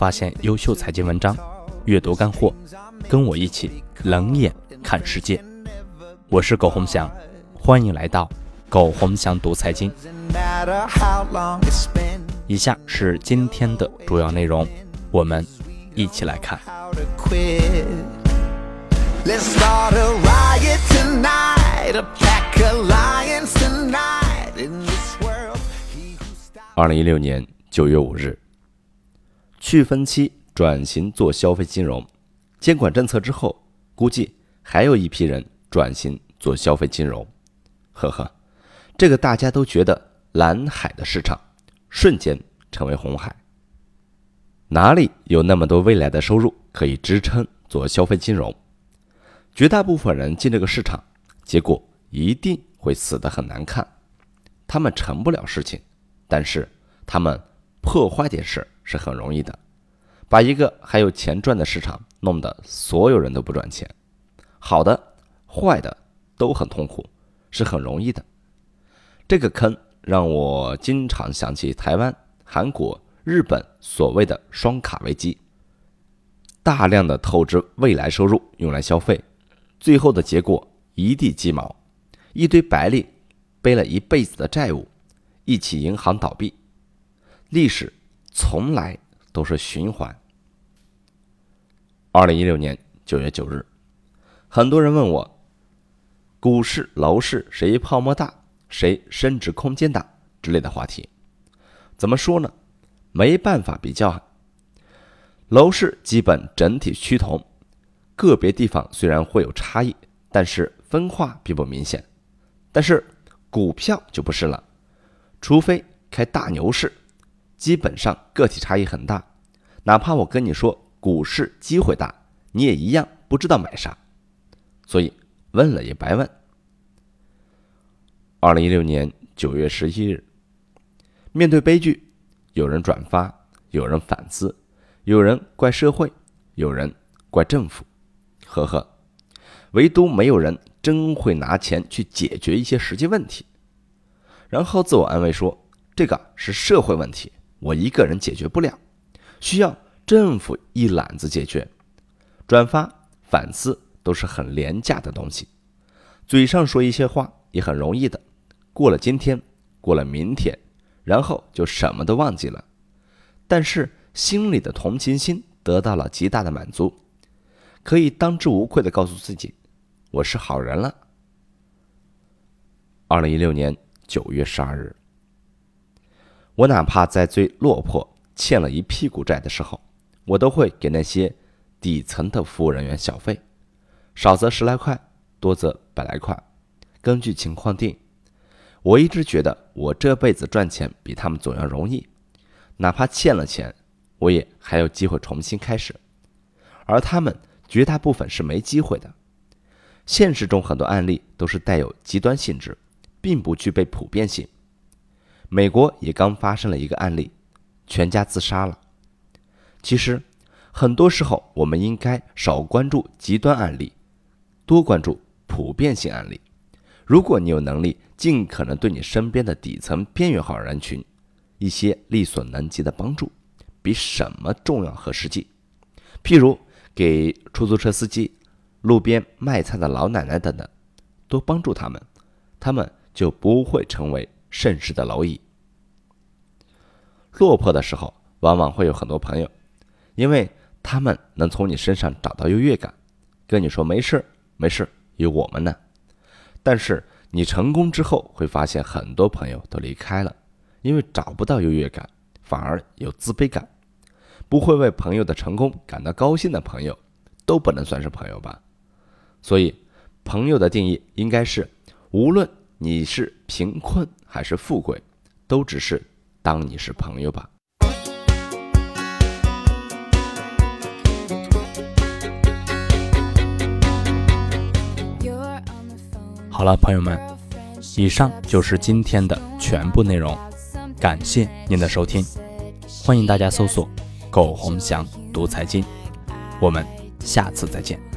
发现优秀财经文章，阅读干货，跟我一起冷眼看世界。我是苟洪翔，欢迎来到苟洪翔读财经。以下是今天的主要内容，我们一起来看。二零一六年九月五日，去分期转型做消费金融，监管政策之后，估计还有一批人转型做消费金融。呵呵，这个大家都觉得蓝海的市场，瞬间成为红海。哪里有那么多未来的收入可以支撑做消费金融？绝大部分人进这个市场，结果一定会死得很难看。他们成不了事情。但是他们破坏点事是很容易的，把一个还有钱赚的市场弄得所有人都不赚钱，好的、坏的都很痛苦，是很容易的。这个坑让我经常想起台湾、韩国、日本所谓的“双卡危机”，大量的透支未来收入用来消费，最后的结果一地鸡毛，一堆白领背了一辈子的债务。一起银行倒闭，历史从来都是循环。二零一六年九月九日，很多人问我，股市、楼市谁泡沫大，谁升值空间大之类的话题，怎么说呢？没办法比较啊。楼市基本整体趋同，个别地方虽然会有差异，但是分化并不明显。但是股票就不是了。除非开大牛市，基本上个体差异很大。哪怕我跟你说股市机会大，你也一样不知道买啥，所以问了也白问。二零一六年九月十一日，面对悲剧，有人转发，有人反思，有人怪社会，有人怪政府，呵呵，唯独没有人真会拿钱去解决一些实际问题。然后自我安慰说：“这个是社会问题，我一个人解决不了，需要政府一揽子解决。”转发、反思都是很廉价的东西，嘴上说一些话也很容易的，过了今天，过了明天，然后就什么都忘记了。但是心里的同情心得到了极大的满足，可以当之无愧的告诉自己：“我是好人了。”二零一六年。九月十二日，我哪怕在最落魄、欠了一屁股债的时候，我都会给那些底层的服务人员小费，少则十来块，多则百来块，根据情况定。我一直觉得我这辈子赚钱比他们总要容易，哪怕欠了钱，我也还有机会重新开始，而他们绝大部分是没机会的。现实中很多案例都是带有极端性质。并不具备普遍性。美国也刚发生了一个案例，全家自杀了。其实，很多时候我们应该少关注极端案例，多关注普遍性案例。如果你有能力，尽可能对你身边的底层边缘化人群，一些力所能及的帮助，比什么重要和实际。譬如给出租车司机、路边卖菜的老奶奶等等，多帮助他们，他们。就不会成为盛世的蝼蚁。落魄的时候，往往会有很多朋友，因为他们能从你身上找到优越感，跟你说没事没事有我们呢。但是你成功之后，会发现很多朋友都离开了，因为找不到优越感，反而有自卑感。不会为朋友的成功感到高兴的朋友，都不能算是朋友吧。所以，朋友的定义应该是无论。你是贫困还是富贵，都只是当你是朋友吧。好了，朋友们，以上就是今天的全部内容，感谢您的收听，欢迎大家搜索“苟洪祥读财经”，我们下次再见。